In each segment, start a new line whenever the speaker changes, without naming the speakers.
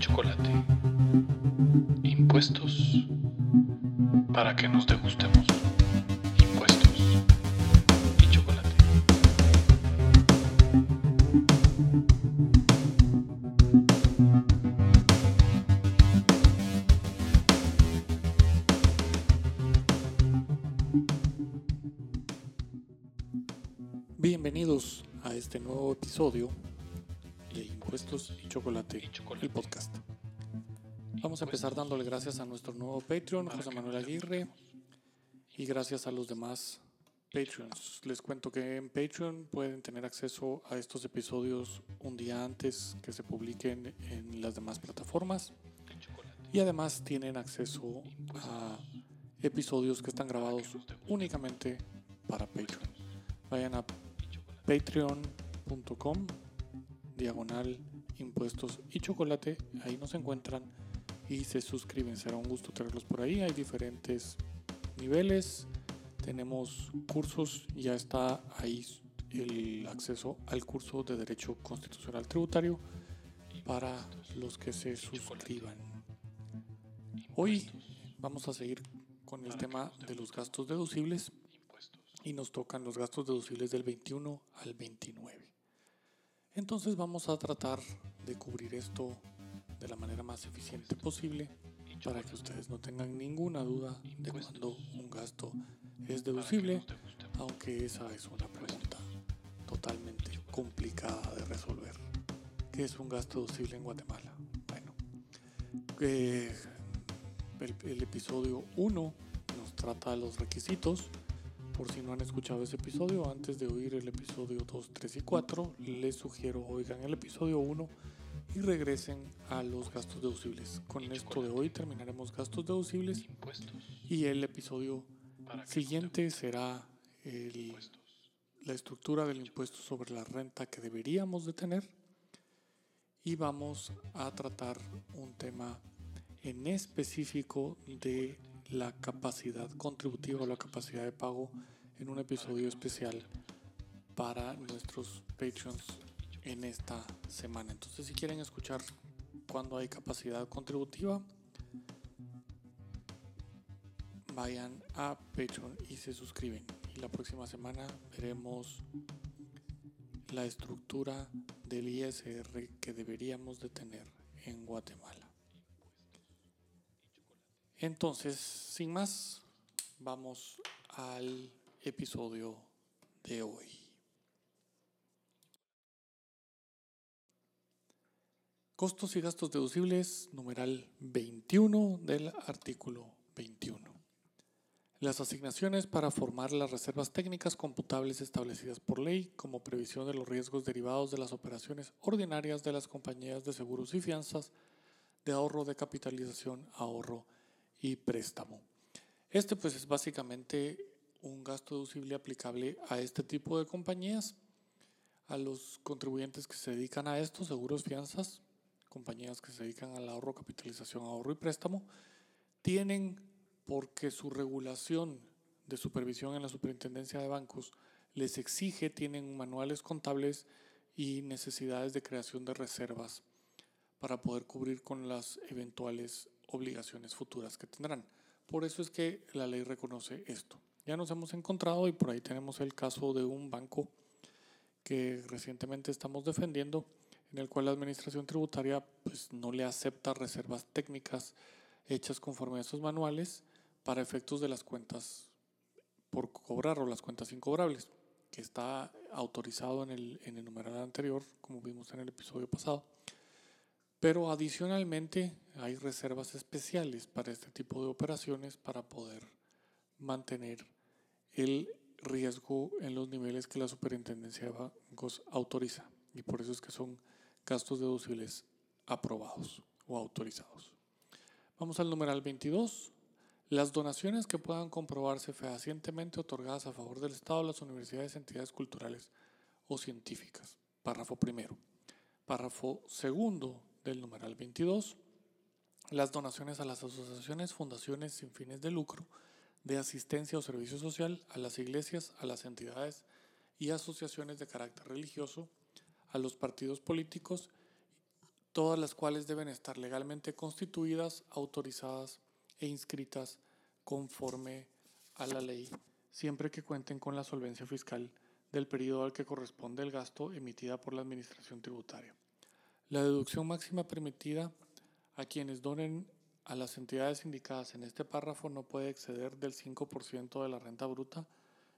chocolate. Impuestos para que nos degustemos. Impuestos y chocolate.
Bienvenidos a este nuevo episodio de Impuestos y Chocolate, el podcast. Vamos a empezar dándole gracias a nuestro nuevo Patreon, José Manuel Aguirre, y gracias a los demás Patreons. Les cuento que en Patreon pueden tener acceso a estos episodios un día antes que se publiquen en las demás plataformas. Y además tienen acceso a episodios que están grabados únicamente para Patreon. Vayan a patreon.com diagonal impuestos y chocolate. Ahí nos encuentran y se suscriben. Será un gusto tenerlos por ahí. Hay diferentes niveles. Tenemos cursos. Ya está ahí el acceso al curso de Derecho Constitucional Tributario para los que se suscriban. Hoy vamos a seguir con el tema de los gastos deducibles y nos tocan los gastos deducibles del 21 al 29. Entonces vamos a tratar de cubrir esto de la manera más eficiente posible para que ustedes no tengan ninguna duda de cuando un gasto es deducible, aunque esa es una pregunta totalmente complicada de resolver. ¿Qué es un gasto deducible en Guatemala? Bueno, eh, el, el episodio 1 nos trata de los requisitos por si no han escuchado ese episodio, antes de oír el episodio 2, 3 y 4, les sugiero oigan el episodio 1 y regresen a los gastos deducibles. Con esto de hoy terminaremos gastos deducibles y el episodio siguiente será el, la estructura del impuesto sobre la renta que deberíamos de tener y vamos a tratar un tema en específico de la capacidad contributiva o la capacidad de pago en un episodio especial para nuestros Patreons en esta semana. Entonces, si quieren escuchar cuando hay capacidad contributiva, vayan a Patreon y se suscriben. Y la próxima semana veremos la estructura del ISR que deberíamos de tener en Guatemala. Entonces, sin más, vamos al episodio de hoy. Costos y gastos deducibles, numeral 21 del artículo 21. Las asignaciones para formar las reservas técnicas computables establecidas por ley como previsión de los riesgos derivados de las operaciones ordinarias de las compañías de seguros y fianzas de ahorro de capitalización, ahorro y préstamo. Este pues es básicamente un gasto deducible aplicable a este tipo de compañías, a los contribuyentes que se dedican a esto, seguros, fianzas, compañías que se dedican al ahorro, capitalización, ahorro y préstamo, tienen porque su regulación de supervisión en la superintendencia de bancos les exige, tienen manuales contables y necesidades de creación de reservas para poder cubrir con las eventuales obligaciones futuras que tendrán. Por eso es que la ley reconoce esto. Ya nos hemos encontrado y por ahí tenemos el caso de un banco que recientemente estamos defendiendo, en el cual la administración tributaria pues, no le acepta reservas técnicas hechas conforme a esos manuales para efectos de las cuentas por cobrar o las cuentas incobrables, que está autorizado en el, en el numeral anterior, como vimos en el episodio pasado. Pero adicionalmente hay reservas especiales para este tipo de operaciones para poder mantener el riesgo en los niveles que la superintendencia de bancos autoriza. Y por eso es que son gastos deducibles aprobados o autorizados. Vamos al numeral 22. Las donaciones que puedan comprobarse fehacientemente otorgadas a favor del Estado, las universidades, entidades culturales o científicas. Párrafo primero. Párrafo segundo del numeral 22, las donaciones a las asociaciones, fundaciones sin fines de lucro, de asistencia o servicio social, a las iglesias, a las entidades y asociaciones de carácter religioso, a los partidos políticos, todas las cuales deben estar legalmente constituidas, autorizadas e inscritas conforme a la ley, siempre que cuenten con la solvencia fiscal del periodo al que corresponde el gasto emitida por la Administración Tributaria. La deducción máxima permitida a quienes donen a las entidades indicadas en este párrafo no puede exceder del 5% de la renta bruta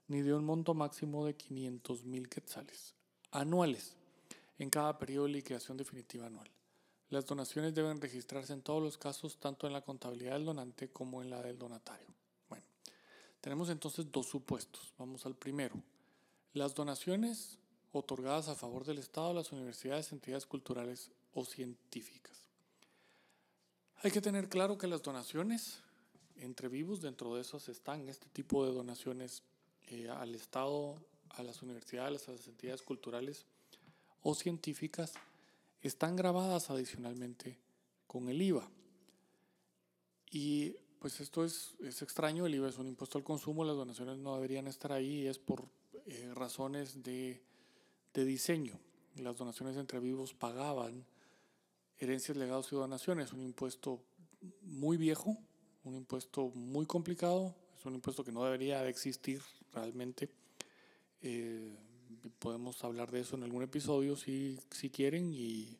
ni de un monto máximo de 500 mil quetzales anuales en cada periodo de liquidación definitiva anual. Las donaciones deben registrarse en todos los casos, tanto en la contabilidad del donante como en la del donatario. Bueno, tenemos entonces dos supuestos. Vamos al primero. Las donaciones otorgadas a favor del Estado a las universidades, entidades culturales o científicas. Hay que tener claro que las donaciones entre vivos, dentro de esas están este tipo de donaciones eh, al Estado, a las universidades, a las entidades culturales o científicas, están grabadas adicionalmente con el IVA. Y pues esto es, es, extraño, el IVA es un impuesto al consumo, las donaciones no deberían estar ahí, es por eh, razones de, de, diseño. Las donaciones entre vivos pagaban herencias, legados y donaciones, un impuesto muy viejo, un impuesto muy complicado, es un impuesto que no debería de existir realmente. Eh, podemos hablar de eso en algún episodio si, si quieren y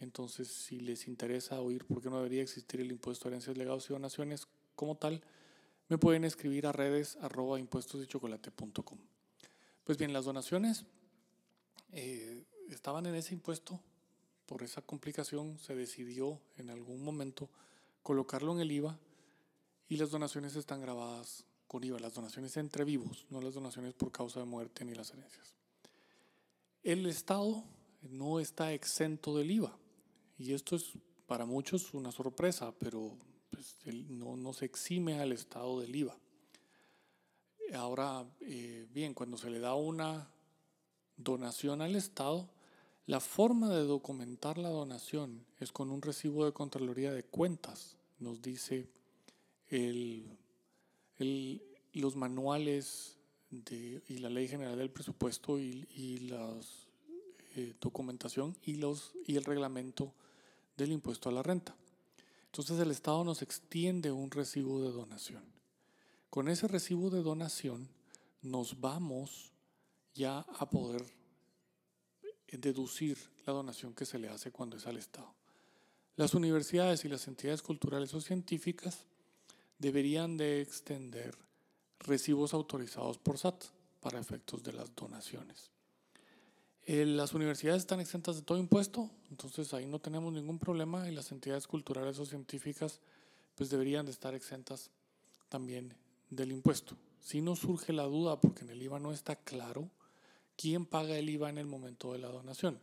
entonces si les interesa oír por qué no debería existir el impuesto a herencias, legados y donaciones como tal, me pueden escribir a redes arroba impuestosdechocolate.com. Pues bien, las donaciones eh, estaban en ese impuesto, por esa complicación se decidió en algún momento colocarlo en el IVA y las donaciones están grabadas con IVA, las donaciones entre vivos, no las donaciones por causa de muerte ni las herencias. El Estado no está exento del IVA y esto es para muchos una sorpresa, pero pues, no, no, se exime al Estado del IVA. Ahora, eh, bien, cuando se le da una donación al Estado, la forma de documentar la donación es con un recibo de Contraloría de Cuentas, nos dice el, los manuales de, y la Ley General del Presupuesto y, y la eh, documentación y, los, y el reglamento del impuesto a la renta. Entonces el Estado nos extiende un recibo de donación. Con ese recibo de donación nos vamos ya a poder deducir la donación que se le hace cuando es al Estado. Las universidades y las entidades culturales o científicas deberían de extender recibos autorizados por SAT para efectos de las donaciones. Eh, las universidades están exentas de todo impuesto, entonces ahí no tenemos ningún problema y las entidades culturales o científicas pues deberían de estar exentas también del impuesto. Si no surge la duda, porque en el IVA no está claro quién paga el IVA en el momento de la donación,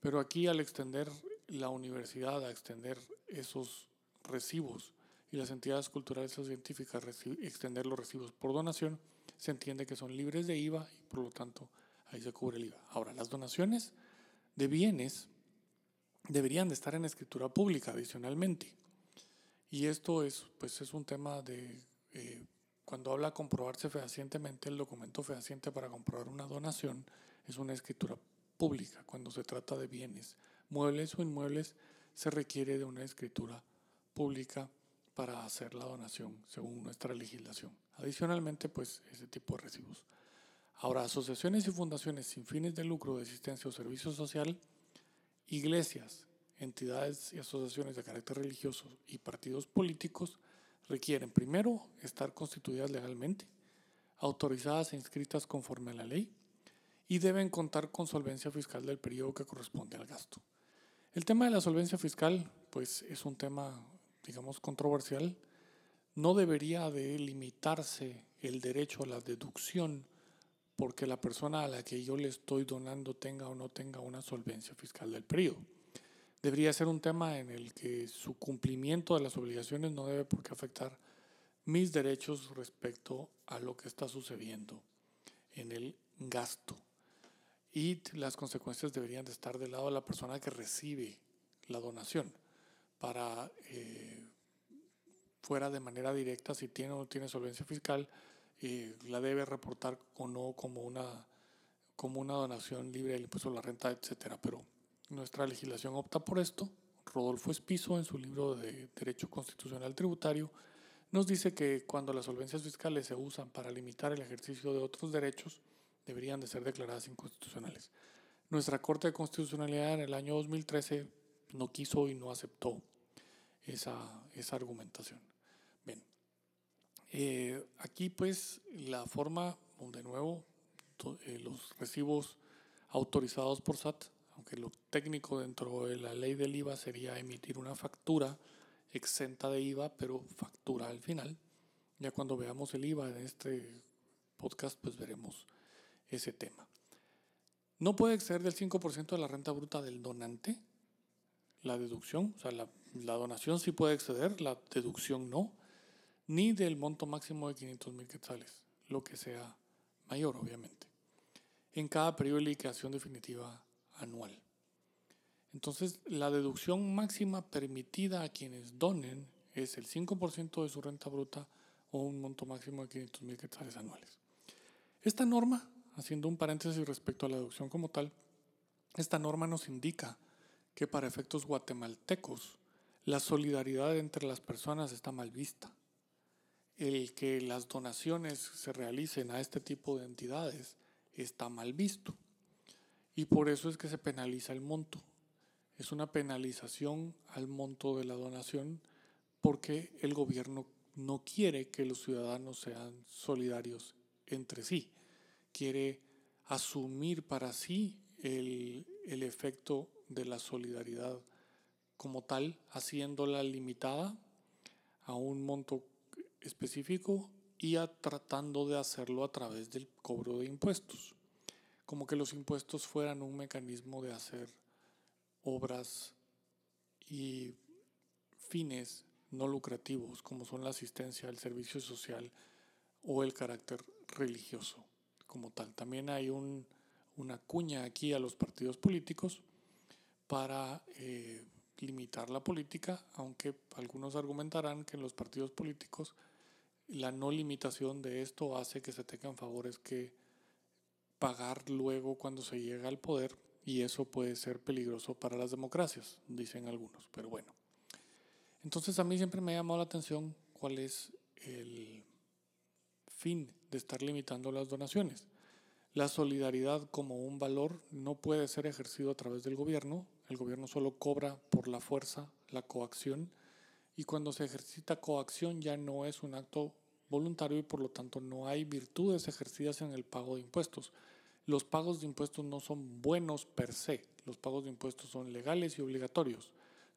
pero aquí al extender la universidad, a extender esos recibos y las entidades culturales o científicas extender los recibos por donación, se entiende que son libres de IVA y por lo tanto ahí se cubre el IVA. Ahora, las donaciones de bienes deberían de estar en escritura pública adicionalmente. Y esto es, pues, es un tema de, eh, cuando habla comprobarse fehacientemente, el documento fehaciente para comprobar una donación es una escritura pública. Cuando se trata de bienes, muebles o inmuebles, se requiere de una escritura pública para hacer la donación según nuestra legislación. Adicionalmente, pues ese tipo de recibos. Ahora, asociaciones y fundaciones sin fines de lucro de asistencia o servicio social, iglesias, entidades y asociaciones de carácter religioso y partidos políticos requieren primero estar constituidas legalmente, autorizadas e inscritas conforme a la ley y deben contar con solvencia fiscal del periodo que corresponde al gasto. El tema de la solvencia fiscal, pues es un tema, digamos, controversial. No debería de limitarse el derecho a la deducción porque la persona a la que yo le estoy donando tenga o no tenga una solvencia fiscal del periodo. Debería ser un tema en el que su cumplimiento de las obligaciones no debe por qué afectar mis derechos respecto a lo que está sucediendo en el gasto. Y las consecuencias deberían de estar del lado de la persona que recibe la donación para, eh, fuera de manera directa, si tiene o no tiene solvencia fiscal, la debe reportar o no como una, como una donación libre del impuesto a la renta, etcétera. Pero Nuestra legislación opta por esto. Rodolfo Espizo, en su libro de Derecho Constitucional Tributario, nos dice que cuando las solvencias fiscales se usan para limitar el ejercicio de otros derechos, deberían de ser declaradas inconstitucionales. Nuestra Corte de Constitucionalidad en el año 2013 no quiso y no aceptó esa, esa argumentación. Bien, eh, aquí pues la forma, de nuevo, eh, los recibos autorizados por SAT, aunque lo técnico dentro de la ley del IVA sería emitir una factura exenta de IVA, pero factura al final. Ya cuando veamos el IVA en este podcast, pues veremos ese tema. No puede exceder del 5% de la renta bruta del donante, la deducción, o sea, la, la, donación sí puede exceder, la deducción no, ni del monto máximo de 500 mil quetzales, lo que sea mayor, obviamente, en cada periodo de liquidación definitiva anual. Entonces, la deducción máxima permitida a quienes donen es el 5% de su renta bruta o un monto máximo de 500 mil quetzales anuales. Esta norma, haciendo un paréntesis respecto a la deducción como tal, esta norma nos indica que para efectos guatemaltecos la solidaridad entre las personas está mal vista. El que las donaciones se realicen a este tipo de entidades está mal visto. Y por eso es que se penaliza el monto. Es una penalización al monto de la donación porque el gobierno no quiere que los ciudadanos sean solidarios entre sí, quiere asumir para sí el, el efecto de la solidaridad como tal, haciéndola limitada a un monto específico y tratando de hacerlo a través del cobro de impuestos, como que los impuestos fueran un mecanismo de hacer obras y fines no lucrativos como son la asistencia, el servicio social o el carácter religioso como tal. También hay un, una cuña aquí a los partidos políticos para eh, limitar la política, aunque algunos argumentarán que en los partidos políticos la no limitación de esto hace que se tengan favores que pagar luego cuando se llega al poder y eso puede ser peligroso para las democracias, dicen algunos, pero bueno. Entonces a mí siempre me ha llamado la atención cuál es el fin de estar limitando las donaciones. La solidaridad como un valor no puede ser ejercido a través del gobierno, el gobierno solo cobra por la fuerza, la coacción, y cuando se ejercita coacción ya no es un acto voluntario y por lo tanto no hay virtudes ejercidas en el pago de impuestos los pagos de impuestos no son buenos per se, los pagos de impuestos son legales y obligatorios.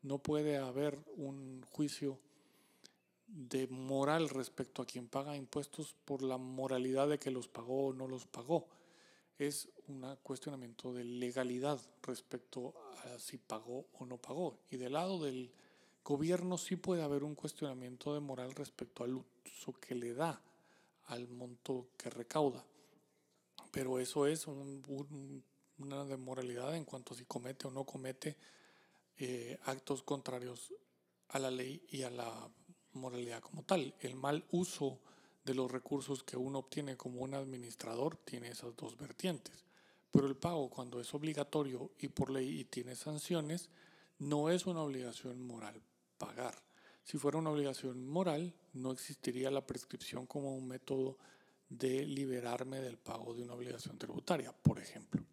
No puede haber un juicio de moral respecto a quien paga impuestos por la moralidad de que los pagó o no los pagó. Es un cuestionamiento de legalidad respecto a si pagó o no pagó. Y del lado del gobierno sí puede haber un cuestionamiento de moral respecto al uso que le da al monto que recauda pero eso es una demoralidad en cuanto a si comete o no comete eh, actos contrarios a la ley y a la moralidad como tal. El mal uso de los recursos que uno obtiene como un administrador tiene esas dos vertientes. Pero el pago cuando es obligatorio y por ley y tiene sanciones, no es una obligación moral pagar. Si fuera una obligación moral, no existiría la prescripción como un método de liberarme del pago de una obligación tributaria, por ejemplo.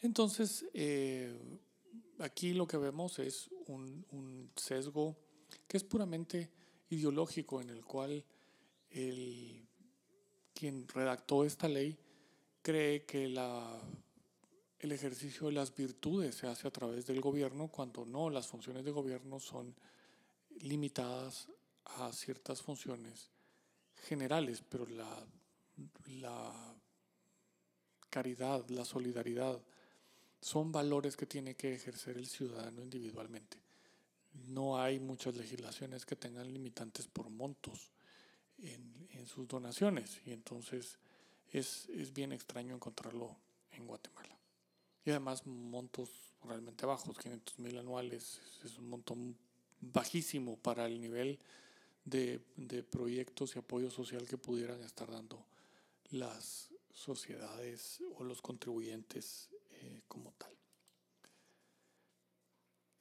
Entonces, eh, aquí lo que vemos es un, un, sesgo que es puramente ideológico en el cual el, quien redactó esta ley cree que la, el ejercicio de las virtudes se hace a través del gobierno cuando no, las funciones de gobierno son limitadas a ciertas funciones generales, pero la la caridad, la solidaridad, son valores que tiene que ejercer el ciudadano individualmente. No hay muchas legislaciones que tengan limitantes por montos en, sus donaciones y entonces es, es, bien extraño encontrarlo en Guatemala. Y además montos realmente bajos, 500 mil anuales, es un monto bajísimo para el nivel de, de proyectos y apoyo social que pudieran estar dando las sociedades o los contribuyentes eh, como tal.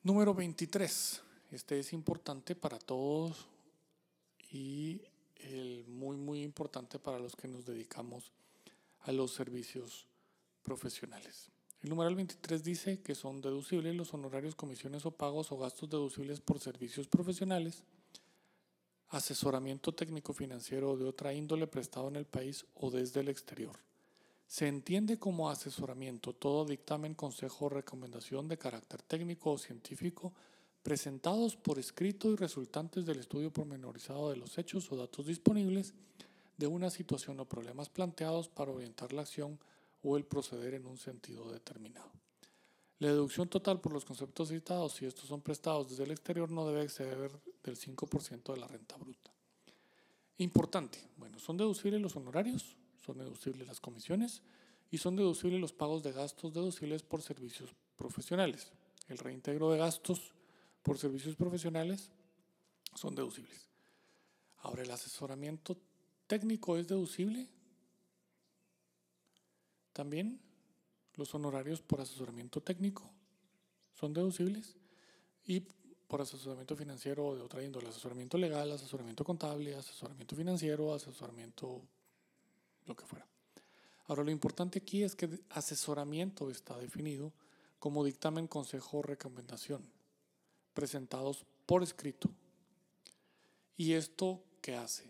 Número 23. Este es importante para todos y el muy, muy importante para los que nos dedicamos a los servicios profesionales. El numeral 23 dice que son deducibles los honorarios, comisiones o pagos o gastos deducibles por servicios profesionales, asesoramiento técnico financiero de otra índole prestado en el país o desde el exterior. Se entiende como asesoramiento todo dictamen, consejo o recomendación de carácter técnico o científico presentados por escrito y resultantes del estudio pormenorizado de los hechos o datos disponibles de una situación o problemas planteados para orientar la acción o el proceder en un sentido determinado. La deducción total por los conceptos citados, si estos son prestados desde el exterior, no debe exceder del 5% de la renta bruta. Importante, bueno, son deducibles los honorarios, son deducibles las comisiones y son deducibles los pagos de gastos deducibles por servicios profesionales. El reintegro de gastos por servicios profesionales son deducibles. Ahora, el asesoramiento técnico es deducible también los honorarios por asesoramiento técnico son deducibles y por asesoramiento financiero de otra índole, asesoramiento legal, asesoramiento contable, asesoramiento financiero, asesoramiento lo que fuera. Ahora lo importante aquí es que asesoramiento está definido como dictamen, consejo o recomendación presentados por escrito. ¿Y esto qué hace?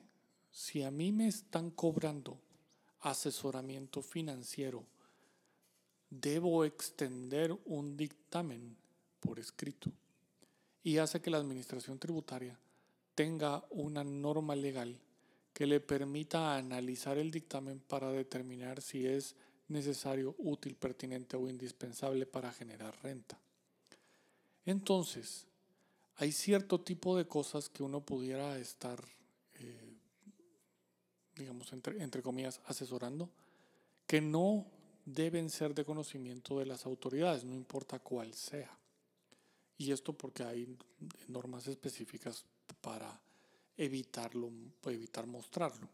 Si a mí me están cobrando asesoramiento financiero, debo extender un dictamen por escrito y hace que la administración tributaria tenga una norma legal que le permita analizar el dictamen para determinar si es necesario, útil, pertinente o indispensable para generar renta. Entonces, hay cierto tipo de cosas que uno pudiera estar eh, digamos, entre, entre comillas, asesorando, que no deben ser de conocimiento de las autoridades, no importa cuál sea. Y esto porque hay normas específicas para evitarlo, evitar mostrarlo.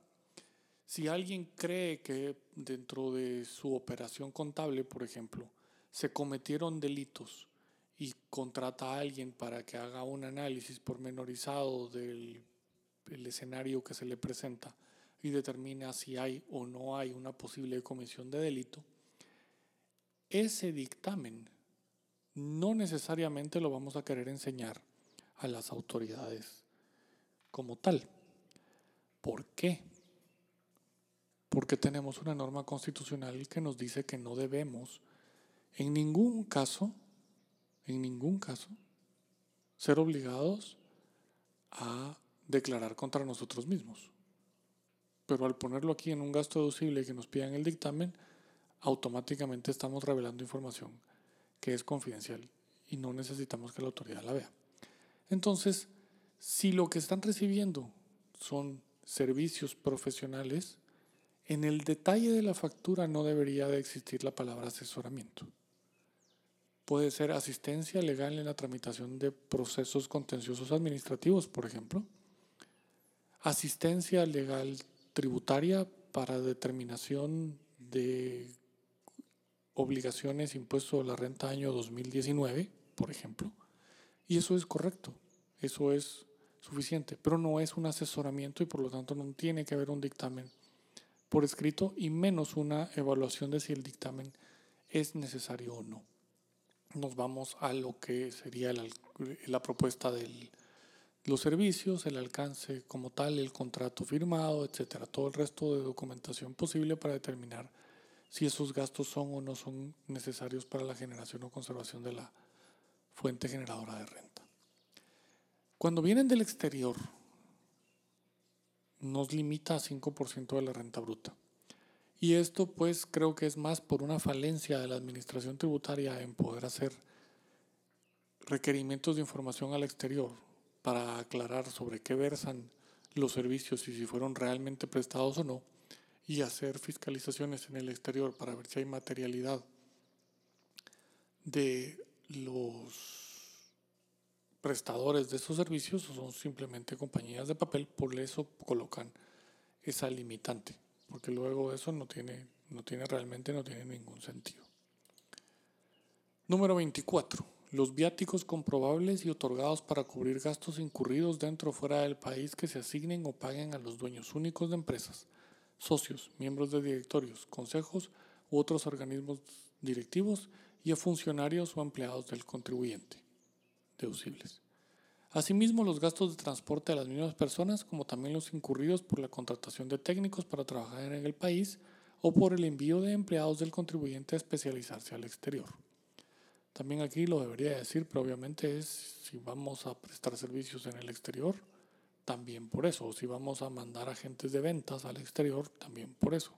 Si alguien cree que dentro de su operación contable, por ejemplo, se cometieron delitos y contrata a alguien para que haga un análisis pormenorizado del el escenario que se le presenta, y determina si hay o no hay una posible comisión de delito, ese dictamen no necesariamente lo vamos a querer enseñar a las autoridades como tal. ¿Por qué? Porque tenemos una norma constitucional que nos dice que no debemos en ningún caso, en ningún caso, ser obligados a declarar contra nosotros mismos pero al ponerlo aquí en un gasto deducible que nos pidan el dictamen, automáticamente estamos revelando información que es confidencial y no necesitamos que la autoridad la vea. Entonces, si lo que están recibiendo son servicios profesionales, en el detalle de la factura no debería de existir la palabra asesoramiento. Puede ser asistencia legal en la tramitación de procesos contenciosos administrativos, por ejemplo. Asistencia legal tributaria para determinación de obligaciones impuesto a la renta año 2019, por ejemplo, y eso es correcto, eso es suficiente, pero no es un asesoramiento y por lo tanto no tiene que haber un dictamen por escrito y menos una evaluación de si el dictamen es necesario o no. Nos vamos a lo que sería la, propuesta del los servicios, el alcance como tal, el contrato firmado, etcétera, todo el resto de documentación posible para determinar si esos gastos son o no son necesarios para la generación o conservación de la fuente generadora de renta. Cuando vienen del exterior, nos limita a 5% de la renta bruta. Y esto pues creo que es más por una falencia de la administración tributaria en poder hacer requerimientos de información al exterior para aclarar sobre qué versan los servicios y si fueron realmente prestados o no, y hacer fiscalizaciones en el exterior para ver si hay materialidad de los prestadores de esos servicios o son simplemente compañías de papel, por eso colocan esa limitante, porque luego eso no tiene, no tiene realmente no tiene ningún sentido. Número 24 Los viáticos comprobables y otorgados para cubrir gastos incurridos dentro o fuera del país que se asignen o paguen a los dueños únicos de empresas, socios, miembros de directorios, consejos u otros organismos directivos y a funcionarios o empleados del contribuyente, deducibles. Asimismo, los gastos de transporte de las mismas personas, como también los incurridos por la contratación de técnicos para trabajar en el país o por el envío de empleados del contribuyente a especializarse al exterior. También aquí lo debería decir, pero obviamente es si vamos a prestar servicios en el exterior, también por eso. Si vamos a mandar agentes de ventas al exterior, también por eso.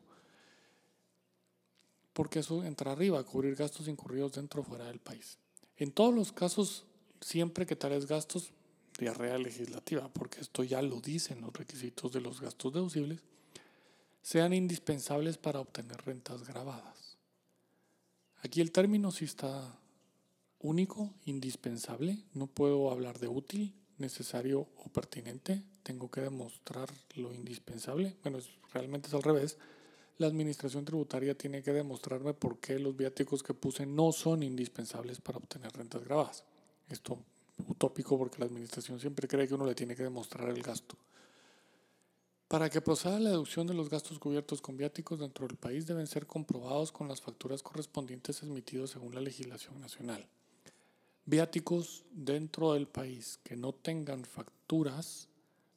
Porque eso entra arriba, cubrir gastos incurridos dentro o fuera del país. En todos los casos, siempre que tales gastos, diarrea legislativa, porque esto ya lo dicen los requisitos de los gastos deducibles, sean indispensables para obtener rentas grabadas. Aquí el término sí está único, indispensable, no puedo hablar de útil, necesario o pertinente, tengo que demostrar lo indispensable. Bueno, realmente es al revés. La administración tributaria tiene que demostrarme por qué los viáticos que puse no son indispensables para obtener rentas grabadas. Esto utópico porque la administración siempre cree que uno le tiene que demostrar el gasto. Para que proceda la deducción de los gastos cubiertos con viáticos dentro del país deben ser comprobados con las facturas correspondientes emitidos según la legislación nacional. Viáticos dentro del país que no tengan facturas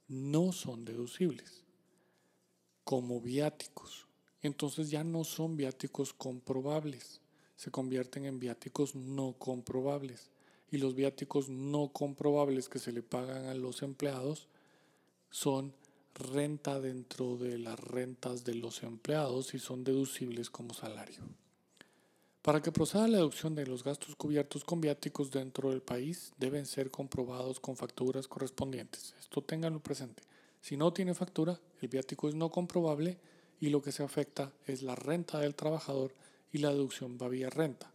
no son deducibles como viáticos. Entonces ya no son viáticos comprobables, se convierten en viáticos no comprobables. Y los viáticos no comprobables que se le pagan a los empleados son renta dentro de las rentas de los empleados y son deducibles como salario. Para que proceda la deducción de los gastos cubiertos con viáticos dentro del país, deben ser comprobados con facturas correspondientes. Esto ténganlo presente. Si no tiene factura, el viático es no comprobable y lo que se afecta es la renta del trabajador y la deducción va vía renta,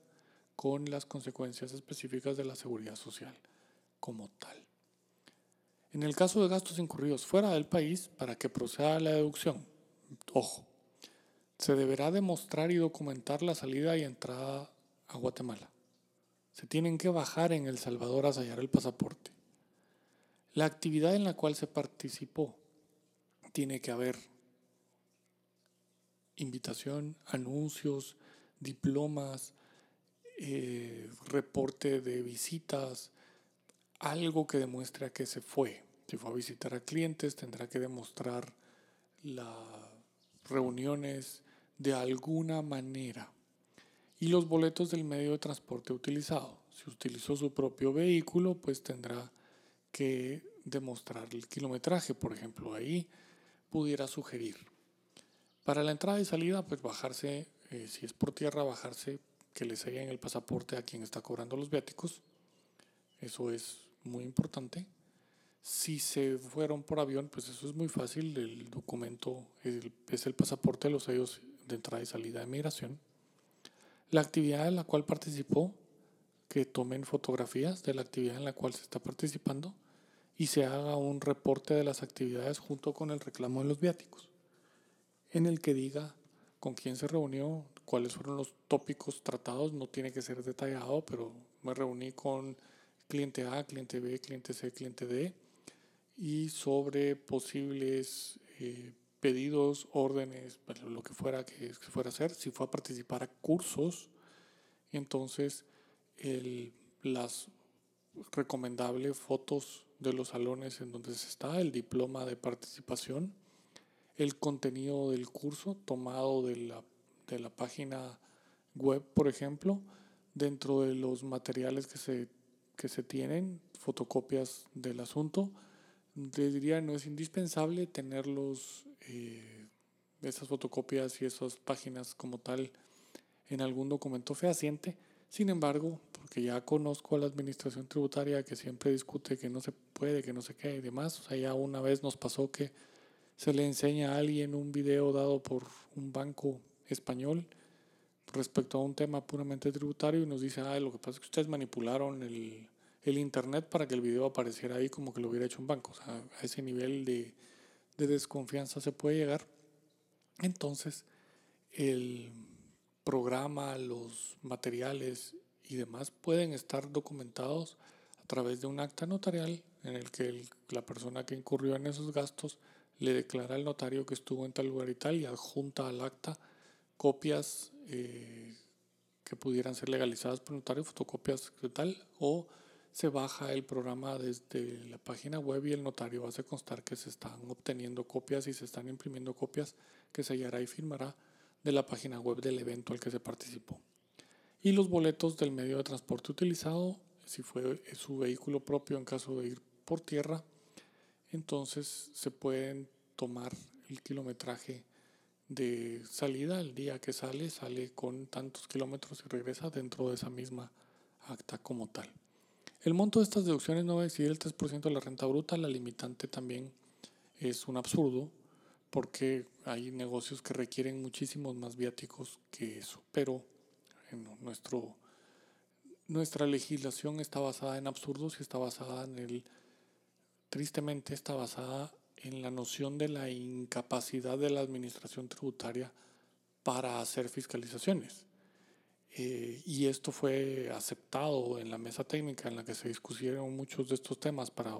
con las consecuencias específicas de la seguridad social como tal. En el caso de gastos incurridos fuera del país, para que proceda la deducción, ojo, se deberá demostrar y documentar la salida y entrada a Guatemala. Se tienen que bajar en El Salvador a sellar el pasaporte. La actividad en la cual se participó tiene que haber invitación, anuncios, diplomas, eh, reporte de visitas, algo que demuestre a que se fue. Si fue a visitar a clientes, tendrá que demostrar las reuniones, de alguna manera. Y los boletos del medio de transporte utilizado. Si utilizó su propio vehículo, pues tendrá que demostrar el kilometraje, por ejemplo. Ahí pudiera sugerir. Para la entrada y salida, pues bajarse, eh, si es por tierra, bajarse que le en el pasaporte a quien está cobrando los viáticos. Eso es muy importante. Si se fueron por avión, pues eso es muy fácil. El documento es el pasaporte de los sellos de entrada y salida de migración. La actividad en la cual participó, que tomen fotografías de la actividad en la cual se está participando y se haga un reporte de las actividades junto con el reclamo de los viáticos, en el que diga con quién se reunió, cuáles fueron los tópicos tratados, no tiene que ser detallado, pero me reuní con cliente A, cliente B, cliente C, cliente D, y sobre posibles eh, pedidos, órdenes, lo que fuera que fuera a hacer, si fue a participar a cursos, entonces el, las recomendables fotos de los salones en donde se está, el diploma de participación, el contenido del curso tomado de la, de la página web, por ejemplo, dentro de los materiales que se, que se tienen, fotocopias del asunto, les diría no es indispensable tenerlos eh, esas fotocopias y esas páginas como tal en algún documento fehaciente. Sin embargo, porque ya conozco a la administración tributaria que siempre discute que no se puede, que no se qué y demás, o sea, ya una vez nos pasó que se le enseña a alguien un video dado por un banco español respecto a un tema puramente tributario y nos dice, ah, lo que pasa es que ustedes manipularon el, el Internet para que el video apareciera ahí como que lo hubiera hecho un banco. O sea, a ese nivel de, de desconfianza se puede llegar. Entonces, el programa, los materiales y demás pueden estar documentados a través de un acta notarial en el que la persona que incurrió en esos gastos le declara al notario que estuvo en tal lugar y tal y adjunta al acta copias eh, que pudieran ser legalizadas por notario, fotocopias de tal, o se baja el programa desde la página web y el notario hace constar que se están obteniendo copias y se están imprimiendo copias que sellará y firmará de la página web del evento al que se participó. Y los boletos del medio de transporte utilizado, si fue su vehículo propio en caso de ir por tierra, entonces se pueden tomar el kilometraje de salida el día que sale, sale con tantos kilómetros y regresa dentro de esa misma acta como tal. El monto de estas deducciones no va a excedir el 3% de la renta bruta, la limitante también es un absurdo porque hay negocios que requieren muchísimos más viáticos que eso, pero nuestra legislación está basada en absurdos y está basada en el tristemente está basada en la noción de la incapacidad de la administración tributaria para hacer fiscalizaciones. Eh, y esto fue aceptado en la mesa técnica en la que se discutieron muchos de estos temas para,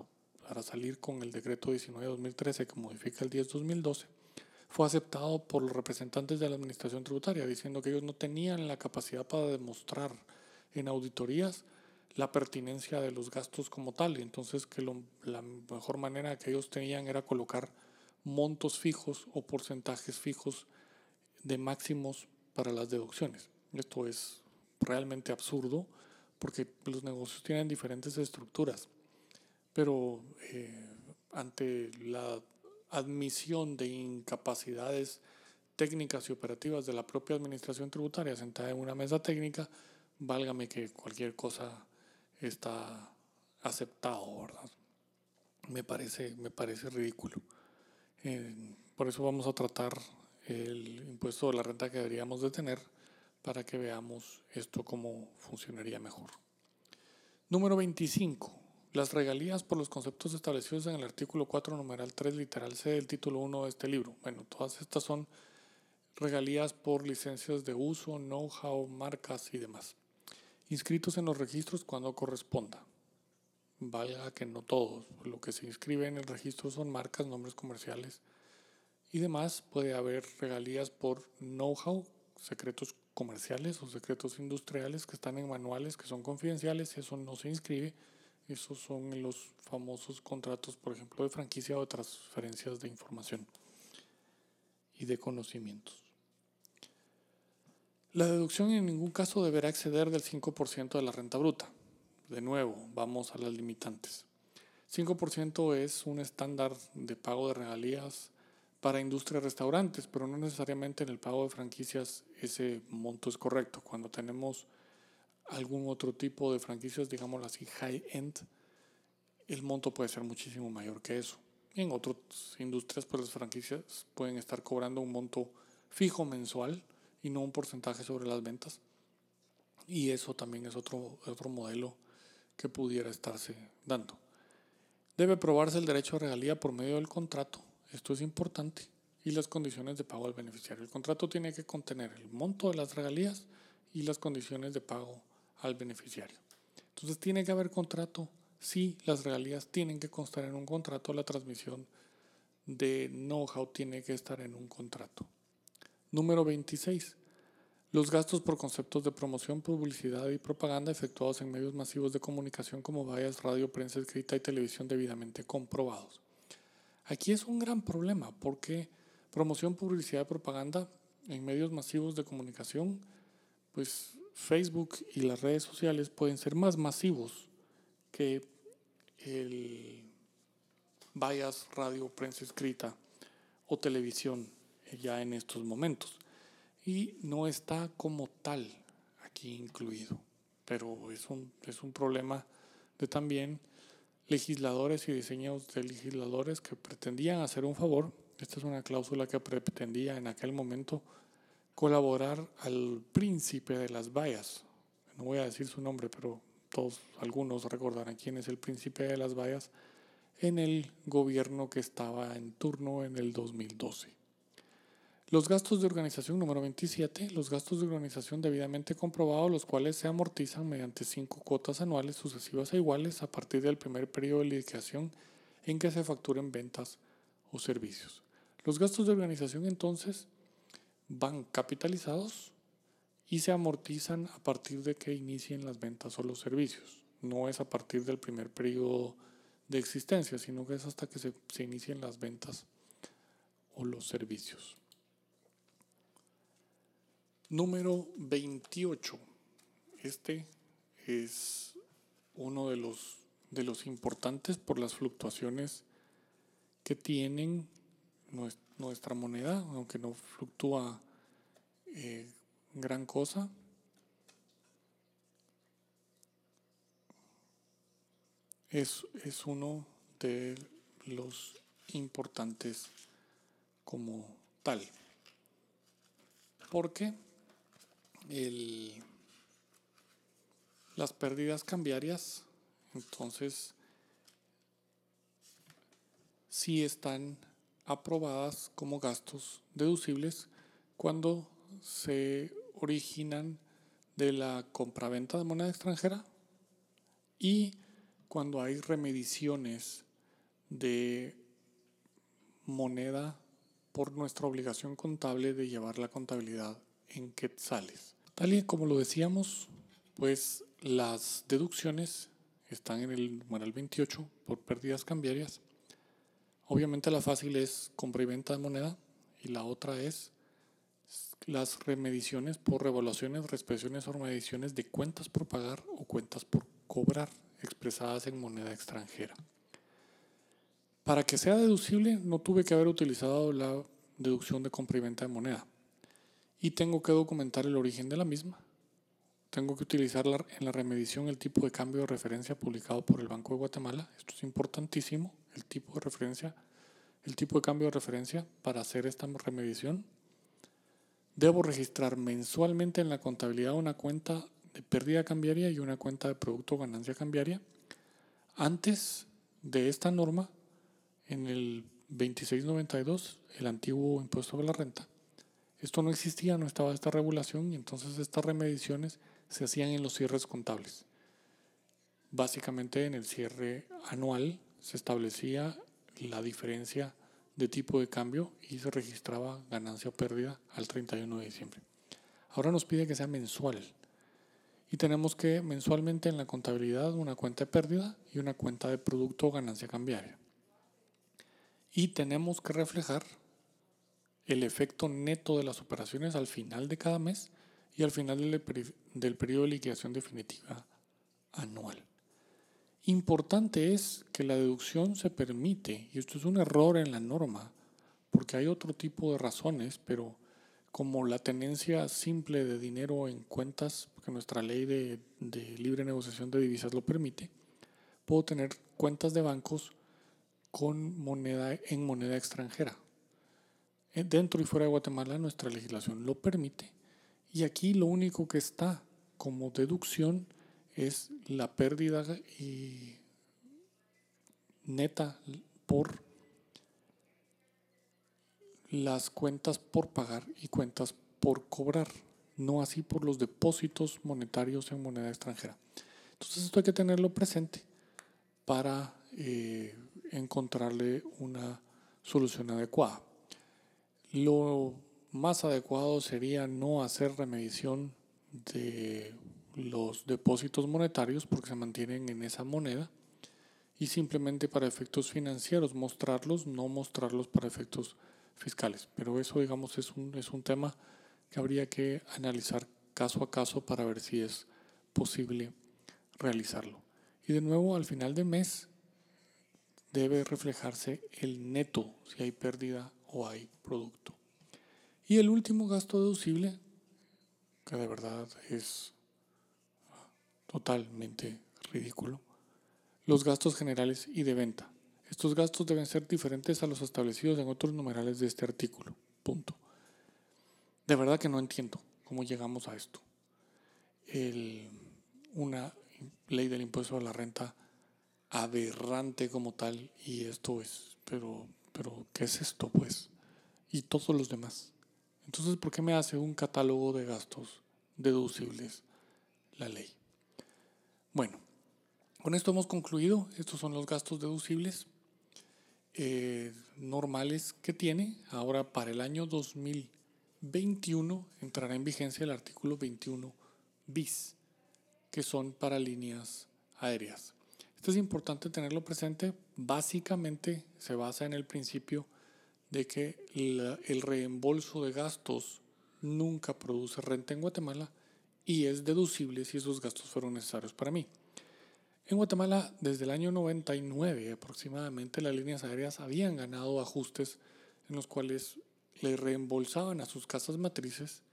para salir con el decreto 19-2013 que modifica el 10-2012. Fue aceptado por los representantes de la administración tributaria diciendo que ellos no tenían la capacidad para demostrar en auditorías la pertinencia de los gastos como tal. Y entonces que la mejor manera que ellos tenían era colocar montos fijos o porcentajes fijos de máximos para las deducciones. Esto es realmente absurdo porque los negocios tienen diferentes estructuras. Pero eh, ante la admisión de incapacidades técnicas y operativas de la propia administración tributaria sentada en una mesa técnica, válgame que cualquier cosa está aceptado, ¿verdad? Me parece, me parece ridículo. Eh, por eso vamos a tratar el impuesto de la renta que deberíamos de tener para que veamos esto cómo funcionaría mejor. Número 25. Las regalías por los conceptos establecidos en el artículo 4, numeral 3, literal C del título 1 de este libro. Bueno, todas estas son regalías por licencias de uso, know-how, marcas y demás inscritos en los registros cuando corresponda. Valga que no todos, lo que se inscribe en el registro son marcas, nombres comerciales y demás. Puede haber regalías por know-how, secretos comerciales o secretos industriales que están en manuales que son confidenciales, eso no se inscribe. Esos son los famosos contratos, por ejemplo, de franquicia o de transferencias de información y de conocimientos. La deducción en ningún caso deberá exceder del 5% de la renta bruta. De nuevo, vamos a las limitantes. 5% es un estándar de pago de regalías para industria de restaurantes, pero no necesariamente en el pago de franquicias ese monto es correcto. Cuando tenemos algún otro tipo de franquicias, digámoslo así, high-end, el monto puede ser muchísimo mayor que eso. En otras industrias, pues las franquicias pueden estar cobrando un monto fijo mensual y no un porcentaje sobre las ventas. Y eso también es otro, otro modelo que pudiera estarse dando. Debe probarse el derecho a regalía por medio del contrato. Esto es importante. Y las condiciones de pago al beneficiario. El contrato tiene que contener el monto de las regalías y las condiciones de pago al beneficiario. Entonces tiene que haber contrato. Sí, las regalías tienen que constar en un contrato. La transmisión de know-how tiene que estar en un contrato. Número 26. Los gastos por conceptos de promoción, publicidad y propaganda efectuados en medios masivos de comunicación como vallas, radio, prensa escrita y televisión debidamente comprobados. Aquí es un gran problema porque promoción, publicidad propaganda en medios masivos de comunicación, pues Facebook y las redes sociales pueden ser más masivos que el vallas, radio, prensa escrita o televisión ya en estos momentos. Y no está como tal aquí incluido, pero es un, es un problema de también legisladores y diseños de legisladores que pretendían hacer un favor. Esta es una cláusula que pretendía en aquel momento colaborar al príncipe de las vallas. No voy a decir su nombre, pero todos, algunos recordarán quién es el príncipe de las vallas en el gobierno que estaba en turno en el 2012. Los gastos de organización número 27, los gastos de organización debidamente comprobados, los cuales se amortizan mediante cinco cuotas anuales sucesivas e iguales a partir del primer periodo de liquidación en que se facturen ventas o servicios. Los gastos de organización entonces van capitalizados y se amortizan a partir de que inicien las ventas o los servicios. No es a partir del primer periodo de existencia, sino que es hasta que se, se inicien las ventas o los servicios. Número 28. Este es uno de los, de los importantes por las fluctuaciones que tienen nuestra moneda, aunque no fluctúa eh, gran cosa. Es, es uno de los importantes como tal. Porque las pérdidas cambiarias, entonces, sí están aprobadas como gastos deducibles cuando se originan de la compraventa de moneda extranjera y cuando hay remediciones de moneda por nuestra obligación contable de llevar la contabilidad en quetzales. Tal y como lo decíamos, pues las deducciones están en el numeral 28 por pérdidas cambiarias. Obviamente la fácil es compra y venta de moneda y la otra es las remediciones por revaluaciones, reexpresiones o remediciones de cuentas por pagar o cuentas por cobrar expresadas en moneda extranjera. Para que sea deducible no tuve que haber utilizado la deducción de compra y venta de moneda y tengo que documentar el origen de la misma. Tengo que utilizar en la remedición el tipo de cambio de referencia publicado por el Banco de Guatemala. Esto es importantísimo, el tipo de referencia, el tipo de cambio de referencia para hacer esta remedición. Debo registrar mensualmente en la contabilidad una cuenta de pérdida cambiaria y una cuenta de producto ganancia cambiaria. Antes de esta norma, en el 2692, el antiguo impuesto de la renta, esto no existía, no estaba esta regulación y entonces estas remediciones se hacían en los cierres contables. Básicamente en el cierre anual se establecía la diferencia de tipo de cambio y se registraba ganancia o pérdida al 31 de diciembre. Ahora nos pide que sea mensual y tenemos que mensualmente en la contabilidad una cuenta de pérdida y una cuenta de producto o ganancia cambiaria. Y tenemos que reflejar el efecto neto de las operaciones al final de cada mes y al final del, del periodo de liquidación definitiva anual. Importante es que la deducción se permite, y esto es un error en la norma, porque hay otro tipo de razones, pero como la tenencia simple de dinero en cuentas, porque nuestra ley de, de libre negociación de divisas lo permite, puedo tener cuentas de bancos con moneda en moneda extranjera. Eh, dentro y fuera de Guatemala nuestra legislación lo permite y aquí lo único que está como deducción es la pérdida neta por las cuentas por pagar y cuentas por cobrar, no así por los depósitos monetarios en moneda extranjera. Entonces esto hay que tenerlo presente para eh, encontrarle una solución adecuada. Lo más adecuado sería no hacer remedición de los depósitos monetarios porque se mantienen en esa moneda y simplemente para efectos financieros mostrarlos, no mostrarlos para efectos fiscales. Pero eso, digamos, es un, es un tema que habría que analizar caso a caso para ver si es posible realizarlo. Y de nuevo, al final del mes debe reflejarse el neto, si hay pérdida o hay producto. Y el último gasto deducible, que de verdad es totalmente ridículo, los gastos generales y de venta. Estos gastos deben ser diferentes a los establecidos en otros numerales de este artículo. Punto. De verdad que no entiendo cómo llegamos a esto. una ley del impuesto a la renta aberrante como tal y esto es, pero, pero ¿qué es esto pues? Y todos los demás. Entonces, ¿por qué me hace un catálogo de gastos deducibles la ley? Bueno, con esto hemos concluido. Estos son los gastos deducibles eh, normales que tiene. Ahora, para el año 2021 entrará en vigencia el artículo 21 bis, que son para líneas aéreas. Esto es importante tenerlo presente. Básicamente se basa en el principio de que el reembolso de gastos nunca produce renta en Guatemala y es deducible si esos gastos fueron necesarios para mí. En Guatemala, desde el año 99 aproximadamente, las líneas aéreas habían ganado ajustes en los cuales le reembolsaban a sus casas matrices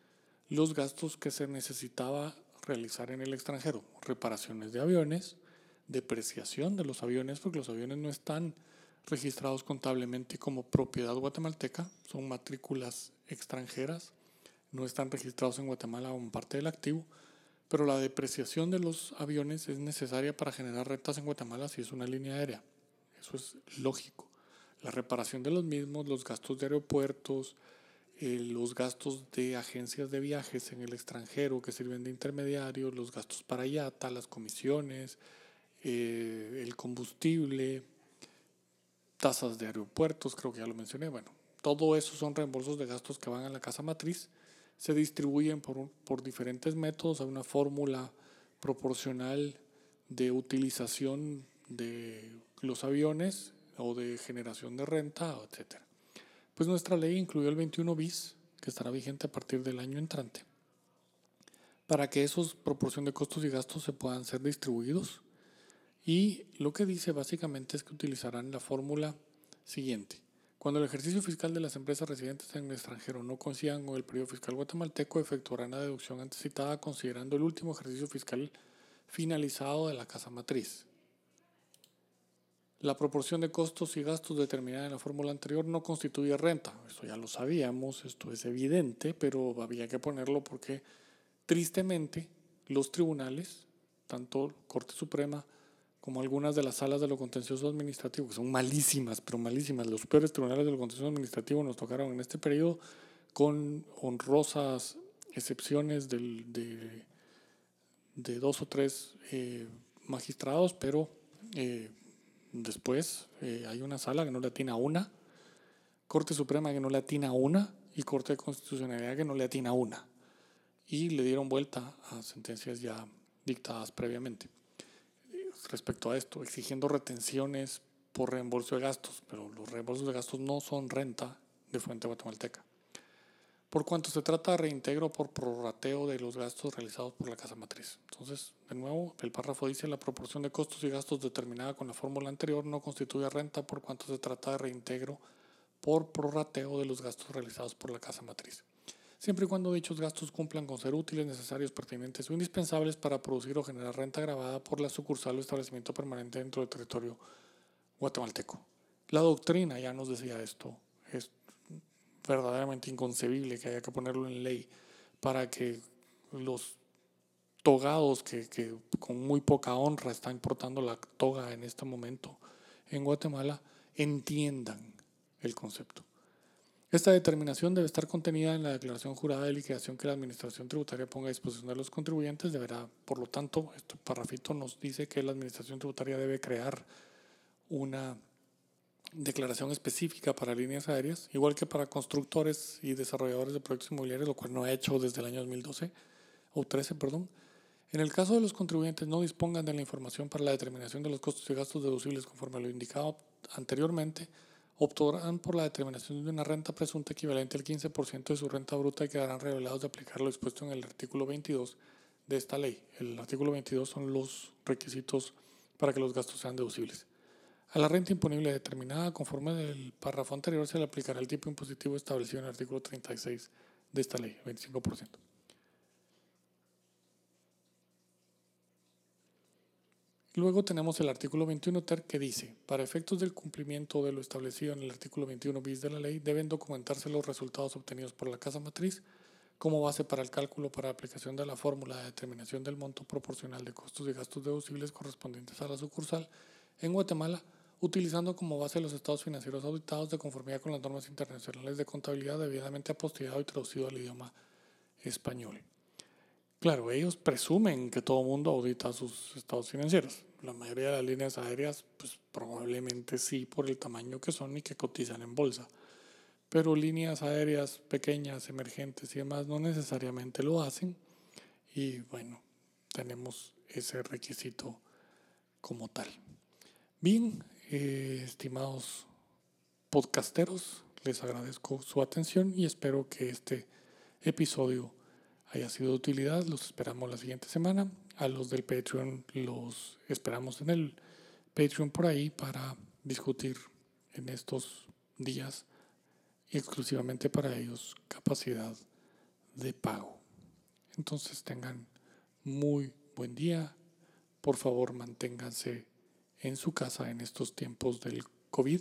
los gastos que se necesitaba realizar en el extranjero, reparaciones de aviones, depreciación de los aviones, porque los aviones no están registrados contablemente como propiedad guatemalteca, son matrículas extranjeras, no están registrados en Guatemala como parte del activo, pero la depreciación de los aviones es necesaria para generar rentas en Guatemala si es una línea aérea. Eso es lógico. La reparación de los mismos, los gastos de aeropuertos, eh, los gastos de agencias de viajes en el extranjero que sirven de intermediarios, los gastos para IATA, las comisiones, eh, el combustible, tasas de aeropuertos, creo que ya lo mencioné. Bueno, todo eso son reembolsos de gastos que van a la casa matriz, se distribuyen por, por diferentes métodos, hay una fórmula proporcional de utilización de los aviones o de generación de renta, etc. Pues nuestra ley incluyó el 21 bis, que estará vigente a partir del año entrante, para que esos proporción de costos y gastos se puedan ser distribuidos y lo que dice básicamente es que utilizarán la fórmula siguiente. Cuando el ejercicio fiscal de las empresas residentes en el extranjero no coincidan con el periodo fiscal guatemalteco, efectuarán la deducción antecipada considerando el último ejercicio fiscal finalizado de la casa matriz. La proporción de costos y gastos determinada en la fórmula anterior no constituye renta. Eso ya lo sabíamos, esto es evidente, pero había que ponerlo porque tristemente los tribunales, tanto Corte Suprema, como algunas de las salas de lo contencioso administrativo, que son malísimas, pero malísimas. Los peores tribunales de lo contencioso administrativo nos tocaron en este periodo con honrosas excepciones de, de, dos o tres eh, magistrados, pero eh, después eh, hay una sala que no le atina una, Corte Suprema que no le atina una y Corte de Constitucionalidad que no le atina una. Y le dieron vuelta a sentencias ya dictadas previamente respecto a esto, exigiendo retenciones por reembolso de gastos, pero los reembolsos de gastos no son renta de fuente guatemalteca. Por cuanto se trata de reintegro por prorrateo de los gastos realizados por la casa matriz. Entonces, de nuevo, el párrafo dice la proporción de costos y gastos determinada con la fórmula anterior no constituye renta por cuanto se trata de reintegro por prorrateo de los gastos realizados por la casa matriz siempre y cuando dichos gastos cumplan con ser útiles, necesarios, pertinentes o indispensables para producir o generar renta grabada por la sucursal o establecimiento permanente dentro del territorio guatemalteco. La doctrina ya nos decía esto, es verdaderamente inconcebible que haya que ponerlo en ley para que los togados que, que con muy poca honra están portando la toga en este momento en Guatemala entiendan el concepto. Esta determinación debe estar contenida en la declaración jurada de liquidación que la Administración Tributaria ponga a disposición de los contribuyentes. Deberá, por lo tanto, este parrafito nos dice que la Administración Tributaria debe crear una declaración específica para líneas aéreas, igual que para constructores y desarrolladores de proyectos inmobiliarios, lo cual no ha hecho desde el año 2012 o 13, perdón. En el caso de los contribuyentes no dispongan de la información para la determinación de los costos y gastos deducibles conforme a lo indicado anteriormente, optarán por la determinación de una renta presunta equivalente al 15% de su renta bruta y quedarán revelados de aplicar lo dispuesto en el artículo 22 de esta ley. El artículo 22 son los requisitos para que los gastos sean deducibles. A la renta imponible determinada conforme del párrafo anterior se le aplicará el tipo impositivo establecido en el artículo 36 de esta ley, 25%. Luego tenemos el artículo 21 ter que dice, para efectos del cumplimiento de lo establecido en el artículo 21 bis de la ley, deben documentarse los resultados obtenidos por la casa matriz como base para el cálculo para aplicación de la fórmula de determinación del monto proporcional de costos y gastos deducibles correspondientes a la sucursal en Guatemala utilizando como base los estados financieros auditados de conformidad con las normas internacionales de contabilidad debidamente apostillado y traducido al idioma español. Claro, ellos presumen que todo mundo audita sus estados financieros. La mayoría de las líneas aéreas, pues probablemente sí por el tamaño que son y que cotizan en bolsa. Pero líneas aéreas pequeñas, emergentes y demás no necesariamente lo hacen. Y bueno, tenemos ese requisito como tal. Bien, eh, estimados podcasteros, les agradezco su atención y espero que este episodio haya sido de utilidad. Los esperamos la siguiente semana. A los del Patreon los esperamos en el Patreon por ahí para discutir en estos días exclusivamente para ellos capacidad de pago. Entonces tengan muy buen día. Por favor, manténganse en su casa en estos tiempos del COVID.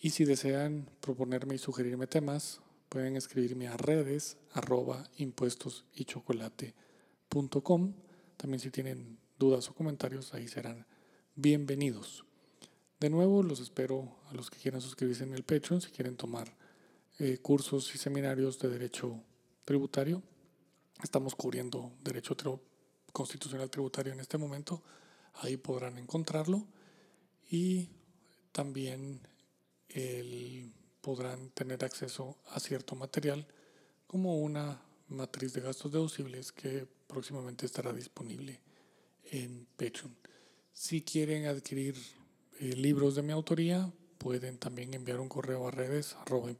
Y si desean proponerme y sugerirme temas, pueden escribirme a redes arroba impuestos y chocolate.com. También si tienen dudas o comentarios, ahí serán bienvenidos. De nuevo, los espero a los que quieran suscribirse en el Patreon, si quieren tomar eh, cursos y seminarios de derecho tributario. Estamos cubriendo derecho constitucional tributario en este momento. Ahí podrán encontrarlo. Y también el podrán tener acceso a cierto material como una matriz de gastos deducibles que próximamente estará disponible en Patreon. Si quieren adquirir eh, libros de mi autoría, pueden también enviar un correo a redes arroba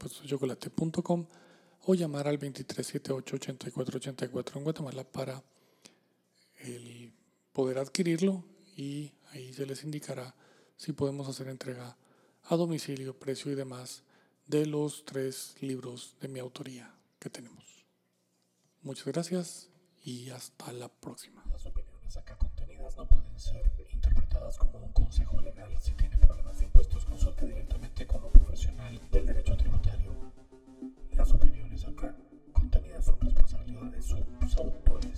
o llamar al 2378-8484 en Guatemala para poder adquirirlo y ahí se les indicará si podemos hacer entrega a domicilio, precio y demás de los tres libros de mi autoría que tenemos. Muchas gracias y hasta la próxima.
Las opiniones acá contenidas no pueden ser interpretadas como un consejo legal. Si tiene problemas de impuestos, consulte directamente con un profesional del derecho tributario. Las opiniones acá contenidas son responsabilidad de sus autores.